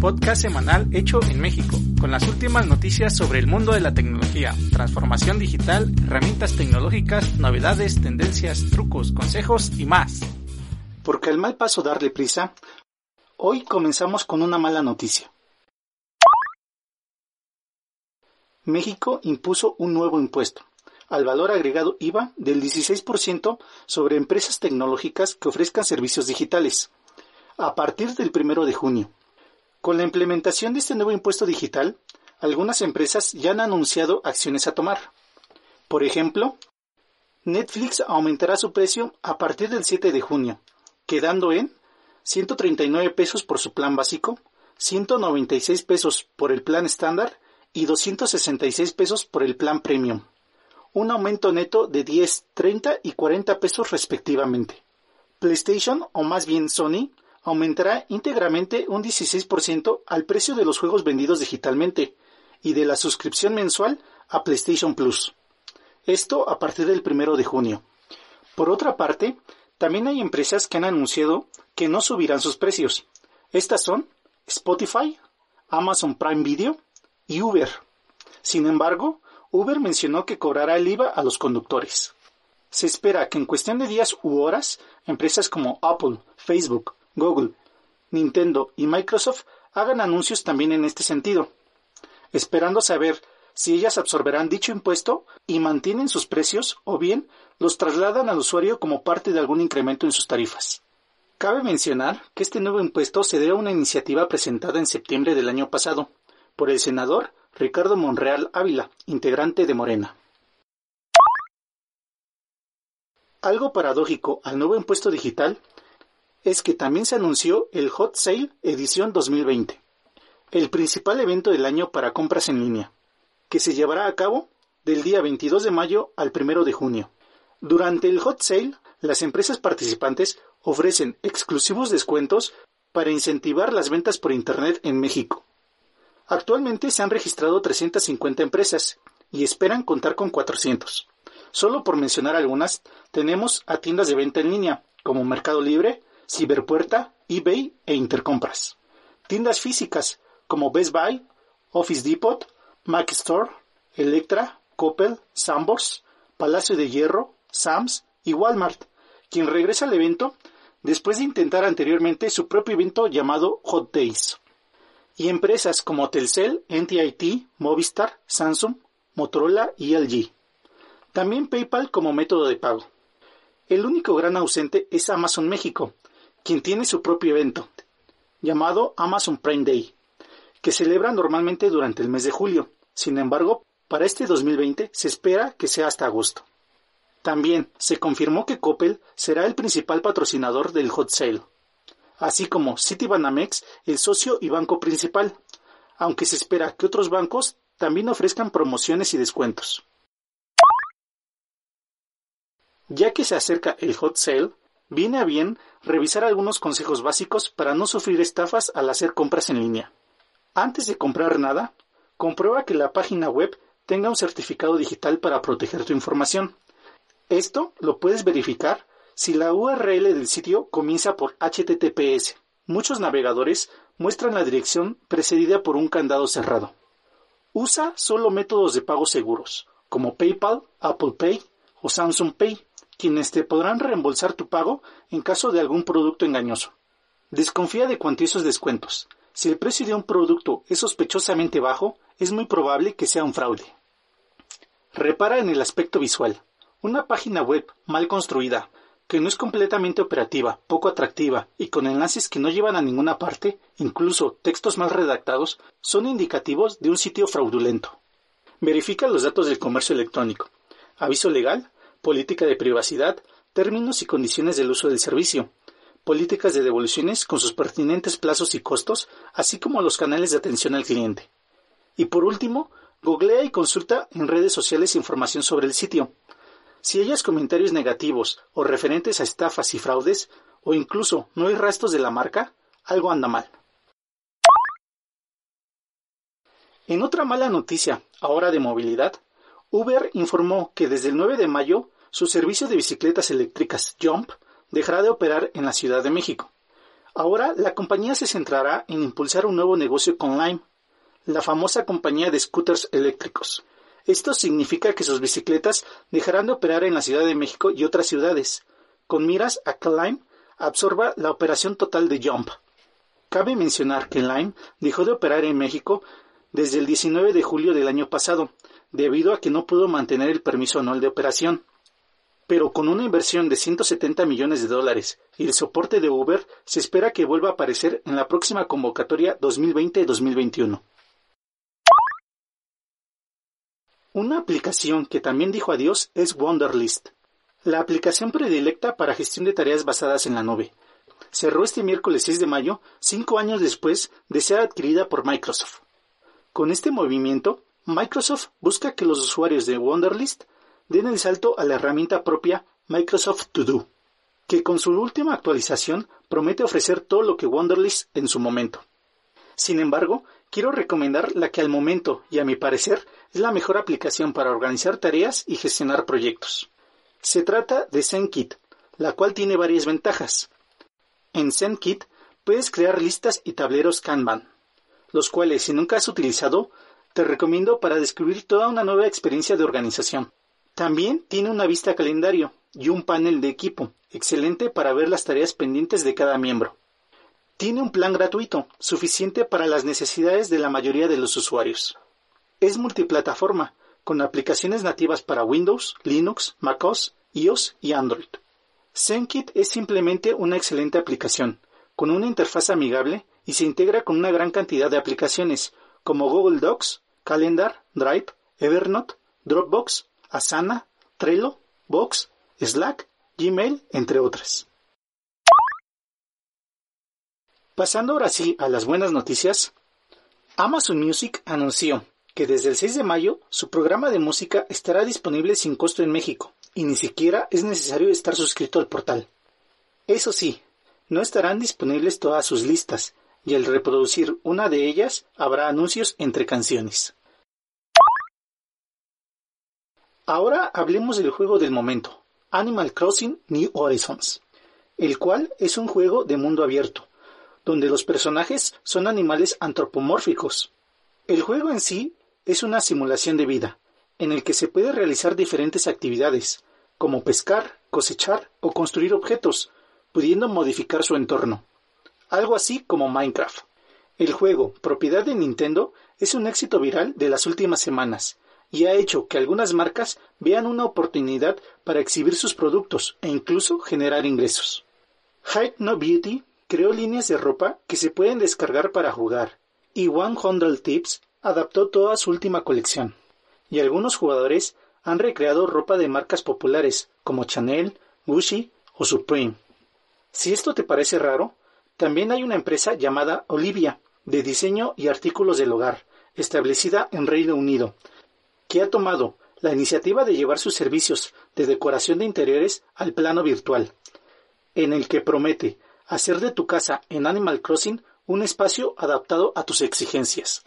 Podcast semanal hecho en México, con las últimas noticias sobre el mundo de la tecnología, transformación digital, herramientas tecnológicas, novedades, tendencias, trucos, consejos y más. Porque al mal paso darle prisa, hoy comenzamos con una mala noticia. México impuso un nuevo impuesto al valor agregado IVA del 16% sobre empresas tecnológicas que ofrezcan servicios digitales, a partir del 1 de junio. Con la implementación de este nuevo impuesto digital, algunas empresas ya han anunciado acciones a tomar. Por ejemplo, Netflix aumentará su precio a partir del 7 de junio, quedando en 139 pesos por su plan básico, 196 pesos por el plan estándar y 266 pesos por el plan premium un aumento neto de 10, 30 y 40 pesos respectivamente. PlayStation, o más bien Sony, aumentará íntegramente un 16% al precio de los juegos vendidos digitalmente y de la suscripción mensual a PlayStation Plus. Esto a partir del 1 de junio. Por otra parte, también hay empresas que han anunciado que no subirán sus precios. Estas son Spotify, Amazon Prime Video y Uber. Sin embargo, Uber mencionó que cobrará el IVA a los conductores. Se espera que en cuestión de días u horas, empresas como Apple, Facebook, Google, Nintendo y Microsoft hagan anuncios también en este sentido, esperando saber si ellas absorberán dicho impuesto y mantienen sus precios o bien los trasladan al usuario como parte de algún incremento en sus tarifas. Cabe mencionar que este nuevo impuesto se debe a una iniciativa presentada en septiembre del año pasado por el senador Ricardo Monreal Ávila, integrante de Morena. Algo paradójico al nuevo impuesto digital es que también se anunció el Hot Sale edición 2020, el principal evento del año para compras en línea, que se llevará a cabo del día 22 de mayo al 1 de junio. Durante el Hot Sale, las empresas participantes ofrecen exclusivos descuentos para incentivar las ventas por Internet en México. Actualmente se han registrado 350 empresas y esperan contar con 400. Solo por mencionar algunas, tenemos a tiendas de venta en línea como Mercado Libre, Ciberpuerta, eBay e Intercompras. Tiendas físicas como Best Buy, Office Depot, Mac Store, Electra, Coppel, Sambors, Palacio de Hierro, Sams y Walmart, quien regresa al evento después de intentar anteriormente su propio evento llamado Hot Days y empresas como Telcel, NTIT, Movistar, Samsung, Motorola y LG. También PayPal como método de pago. El único gran ausente es Amazon México, quien tiene su propio evento, llamado Amazon Prime Day, que celebra normalmente durante el mes de julio. Sin embargo, para este 2020 se espera que sea hasta agosto. También se confirmó que Coppel será el principal patrocinador del Hot Sale así como Citibanamex, el socio y banco principal, aunque se espera que otros bancos también ofrezcan promociones y descuentos. Ya que se acerca el hot sale, viene a bien revisar algunos consejos básicos para no sufrir estafas al hacer compras en línea. Antes de comprar nada, comprueba que la página web tenga un certificado digital para proteger tu información. Esto lo puedes verificar si la URL del sitio comienza por HTTPS, muchos navegadores muestran la dirección precedida por un candado cerrado. Usa solo métodos de pago seguros, como PayPal, Apple Pay o Samsung Pay, quienes te podrán reembolsar tu pago en caso de algún producto engañoso. Desconfía de cuantiosos descuentos. Si el precio de un producto es sospechosamente bajo, es muy probable que sea un fraude. Repara en el aspecto visual. Una página web mal construida que no es completamente operativa, poco atractiva y con enlaces que no llevan a ninguna parte, incluso textos mal redactados, son indicativos de un sitio fraudulento. Verifica los datos del comercio electrónico, aviso legal, política de privacidad, términos y condiciones del uso del servicio, políticas de devoluciones con sus pertinentes plazos y costos, así como los canales de atención al cliente. Y por último, googlea y consulta en redes sociales información sobre el sitio, si hayas comentarios negativos o referentes a estafas y fraudes, o incluso no hay rastros de la marca, algo anda mal. En otra mala noticia, ahora de movilidad, Uber informó que desde el 9 de mayo su servicio de bicicletas eléctricas Jump dejará de operar en la Ciudad de México. Ahora la compañía se centrará en impulsar un nuevo negocio con Lime, la famosa compañía de scooters eléctricos. Esto significa que sus bicicletas dejarán de operar en la Ciudad de México y otras ciudades, con miras a que Lime absorba la operación total de Jump. Cabe mencionar que Lime dejó de operar en México desde el 19 de julio del año pasado, debido a que no pudo mantener el permiso anual de operación. Pero con una inversión de 170 millones de dólares y el soporte de Uber, se espera que vuelva a aparecer en la próxima convocatoria 2020-2021. Una aplicación que también dijo adiós es Wonderlist, la aplicación predilecta para gestión de tareas basadas en la nube. Cerró este miércoles 6 de mayo, cinco años después de ser adquirida por Microsoft. Con este movimiento, Microsoft busca que los usuarios de Wonderlist den el salto a la herramienta propia Microsoft To Do, que con su última actualización promete ofrecer todo lo que Wonderlist en su momento. Sin embargo, quiero recomendar la que al momento y a mi parecer es la mejor aplicación para organizar tareas y gestionar proyectos. Se trata de ZenKit, la cual tiene varias ventajas. En ZenKit puedes crear listas y tableros Kanban, los cuales si nunca has utilizado, te recomiendo para descubrir toda una nueva experiencia de organización. También tiene una vista calendario y un panel de equipo, excelente para ver las tareas pendientes de cada miembro. Tiene un plan gratuito, suficiente para las necesidades de la mayoría de los usuarios. Es multiplataforma, con aplicaciones nativas para Windows, Linux, MacOS, iOS y Android. ZenKit es simplemente una excelente aplicación, con una interfaz amigable y se integra con una gran cantidad de aplicaciones como Google Docs, Calendar, Drive, Evernote, Dropbox, Asana, Trello, Box, Slack, Gmail, entre otras. Pasando ahora sí a las buenas noticias, Amazon Music anunció que desde el 6 de mayo su programa de música estará disponible sin costo en México y ni siquiera es necesario estar suscrito al portal. Eso sí, no estarán disponibles todas sus listas y al reproducir una de ellas habrá anuncios entre canciones. Ahora hablemos del juego del momento, Animal Crossing New Horizons, el cual es un juego de mundo abierto, donde los personajes son animales antropomórficos. El juego en sí es una simulación de vida, en el que se puede realizar diferentes actividades, como pescar, cosechar o construir objetos, pudiendo modificar su entorno. Algo así como Minecraft. El juego, propiedad de Nintendo, es un éxito viral de las últimas semanas y ha hecho que algunas marcas vean una oportunidad para exhibir sus productos e incluso generar ingresos. Hype No Beauty creó líneas de ropa que se pueden descargar para jugar y 100 Tips adaptó toda su última colección. Y algunos jugadores han recreado ropa de marcas populares como Chanel, Gucci o Supreme. Si esto te parece raro, también hay una empresa llamada Olivia, de diseño y artículos del hogar, establecida en Reino Unido, que ha tomado la iniciativa de llevar sus servicios de decoración de interiores al plano virtual, en el que promete hacer de tu casa en Animal Crossing un espacio adaptado a tus exigencias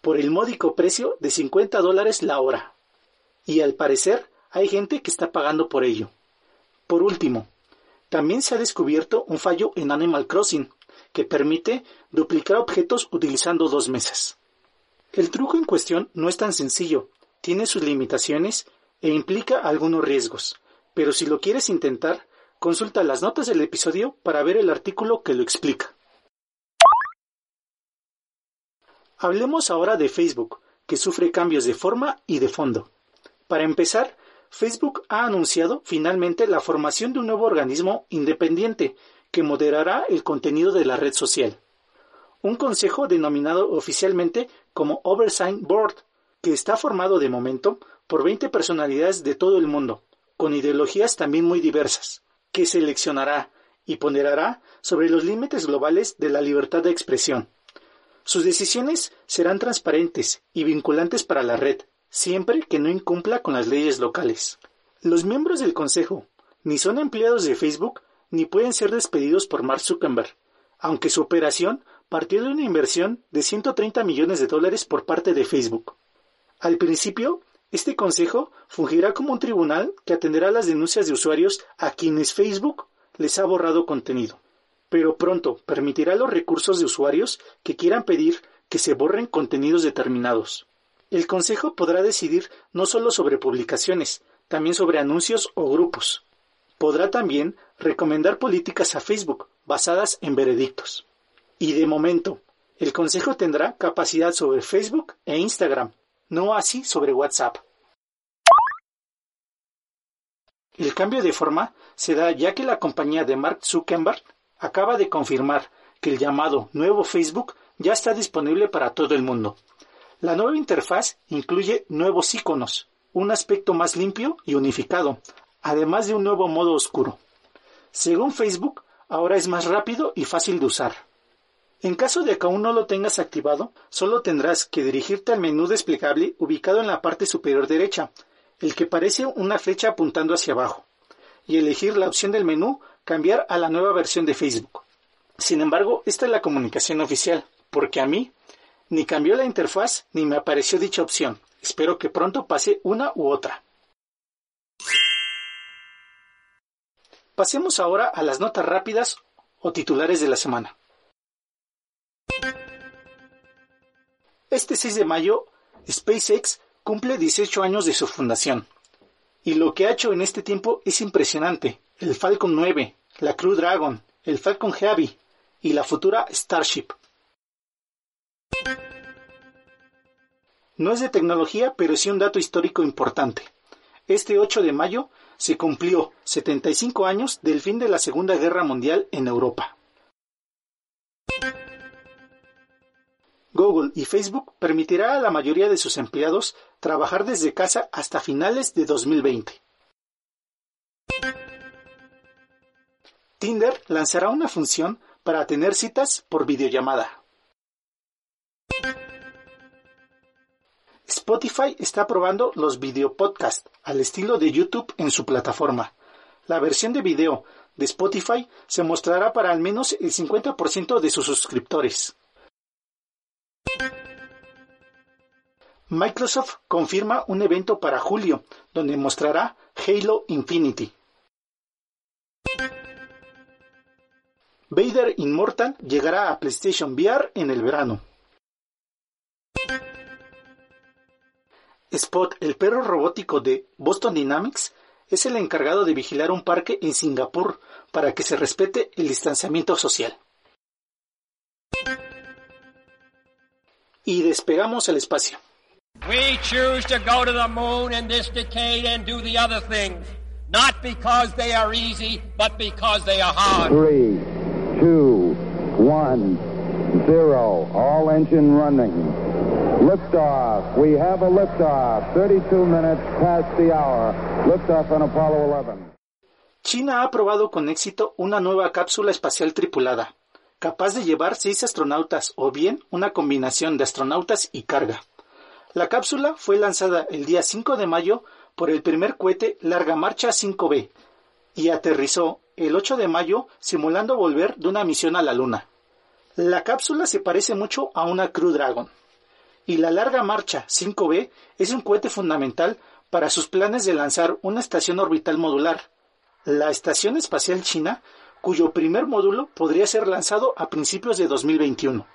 por el módico precio de 50 dólares la hora. Y al parecer hay gente que está pagando por ello. Por último, también se ha descubierto un fallo en Animal Crossing que permite duplicar objetos utilizando dos mesas. El truco en cuestión no es tan sencillo, tiene sus limitaciones e implica algunos riesgos, pero si lo quieres intentar, consulta las notas del episodio para ver el artículo que lo explica. Hablemos ahora de Facebook, que sufre cambios de forma y de fondo. Para empezar, Facebook ha anunciado finalmente la formación de un nuevo organismo independiente que moderará el contenido de la red social. Un consejo denominado oficialmente como Oversight Board, que está formado de momento por 20 personalidades de todo el mundo, con ideologías también muy diversas, que seleccionará y ponderará sobre los límites globales de la libertad de expresión, sus decisiones serán transparentes y vinculantes para la red, siempre que no incumpla con las leyes locales. Los miembros del Consejo ni son empleados de Facebook ni pueden ser despedidos por Mark Zuckerberg, aunque su operación partió de una inversión de 130 millones de dólares por parte de Facebook. Al principio, este consejo fungirá como un tribunal que atenderá las denuncias de usuarios a quienes Facebook les ha borrado contenido. pero pronto permitirá los recursos de usuarios que quieran pedir que se borren contenidos determinados. El Consejo podrá decidir no solo sobre publicaciones, también sobre anuncios o grupos. Podrá también recomendar políticas a Facebook basadas en veredictos. Y de momento, el Consejo tendrá capacidad sobre Facebook e Instagram, no así sobre WhatsApp. El cambio de forma se da ya que la compañía de Mark Zuckerberg acaba de confirmar que el llamado nuevo Facebook ya está disponible para todo el mundo. La nueva interfaz incluye nuevos iconos, un aspecto más limpio y unificado, además de un nuevo modo oscuro. Según Facebook, ahora es más rápido y fácil de usar. En caso de que aún no lo tengas activado, solo tendrás que dirigirte al menú desplegable ubicado en la parte superior derecha, el que parece una flecha apuntando hacia abajo, y elegir la opción del menú Cambiar a la nueva versión de Facebook. Sin embargo, esta es la comunicación oficial, porque a mí ni cambió la interfaz ni me apareció dicha opción. Espero que pronto pase una u otra. Pasemos ahora a las notas rápidas o titulares de la semana. Este 6 de mayo, SpaceX cumple 18 años de su fundación. Y lo que ha hecho en este tiempo es impresionante. El Falcon 9, la Crew Dragon, el Falcon Heavy y la futura Starship. No es de tecnología, pero sí un dato histórico importante. Este 8 de mayo se cumplió 75 años del fin de la Segunda Guerra Mundial en Europa. Google y Facebook permitirá a la mayoría de sus empleados trabajar desde casa hasta finales de 2020. Tinder lanzará una función para tener citas por videollamada. Spotify está probando los videopodcasts al estilo de YouTube en su plataforma. La versión de video de Spotify se mostrará para al menos el 50% de sus suscriptores. Microsoft confirma un evento para julio, donde mostrará Halo Infinity. Vader Immortal llegará a PlayStation VR en el verano. Spot, el perro robótico de Boston Dynamics, es el encargado de vigilar un parque en Singapur para que se respete el distanciamiento social. Y despegamos al espacio. We choose to go to the moon in this decade and do the other things, not because they are easy, but because they are hard. Three, two, one, zero. All engine running. Liftoff. We have a liftoff. 32 minutes past the hour. Liftoff on Apollo 11. China ha probado con éxito una nueva cápsula espacial tripulada, capaz de llevar seis astronautas o bien una combinación de astronautas y carga. La cápsula fue lanzada el día 5 de mayo por el primer cohete Larga Marcha 5B y aterrizó el 8 de mayo simulando volver de una misión a la Luna. La cápsula se parece mucho a una Crew Dragon y la Larga Marcha 5B es un cohete fundamental para sus planes de lanzar una estación orbital modular, la Estación Espacial China, cuyo primer módulo podría ser lanzado a principios de 2021.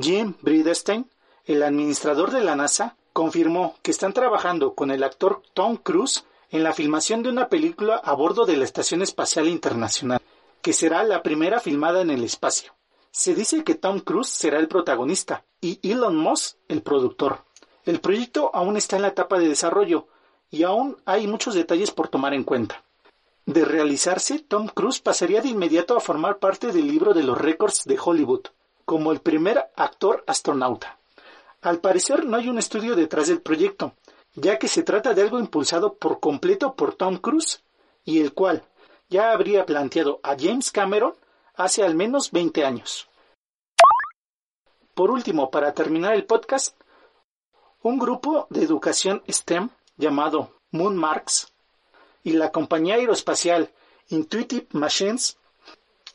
Jim Bridenstine, el administrador de la NASA, confirmó que están trabajando con el actor Tom Cruise en la filmación de una película a bordo de la Estación Espacial Internacional, que será la primera filmada en el espacio. Se dice que Tom Cruise será el protagonista y Elon Musk el productor. El proyecto aún está en la etapa de desarrollo y aún hay muchos detalles por tomar en cuenta. De realizarse, Tom Cruise pasaría de inmediato a formar parte del libro de los récords de Hollywood, como el primer actor astronauta. Al parecer no hay un estudio detrás del proyecto, ya que se trata de algo impulsado por completo por Tom Cruise y el cual ya habría planteado a James Cameron hace al menos 20 años. Por último, para terminar el podcast, un grupo de educación STEM llamado Moonmarks y la compañía aeroespacial Intuitive Machines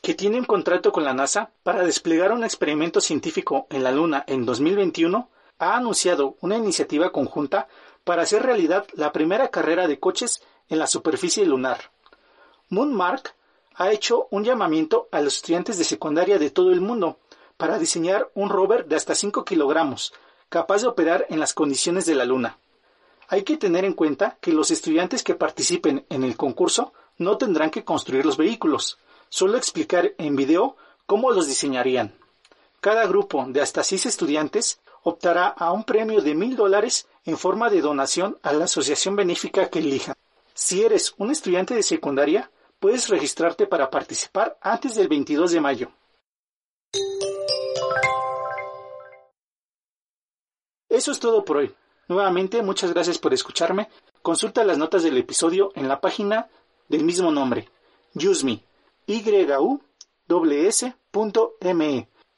que tiene un contrato con la NASA para desplegar un experimento científico en la Luna en 2021, ha anunciado una iniciativa conjunta para hacer realidad la primera carrera de coches en la superficie lunar. Moonmark ha hecho un llamamiento a los estudiantes de secundaria de todo el mundo para diseñar un rover de hasta 5 kilogramos, capaz de operar en las condiciones de la Luna. Hay que tener en cuenta que los estudiantes que participen en el concurso no tendrán que construir los vehículos, solo explicar en video cómo los diseñarían. Cada grupo de hasta 6 estudiantes optará a un premio de mil dólares en forma de donación a la asociación benéfica que elijan. Si eres un estudiante de secundaria, puedes registrarte para participar antes del 22 de mayo. Eso es todo por hoy. Nuevamente, muchas gracias por escucharme. Consulta las notas del episodio en la página del mismo nombre, YUSME,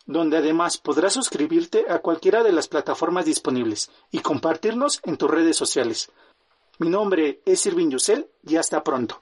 donde además podrás suscribirte a cualquiera de las plataformas disponibles y compartirnos en tus redes sociales. Mi nombre es Irving Yusel y hasta pronto.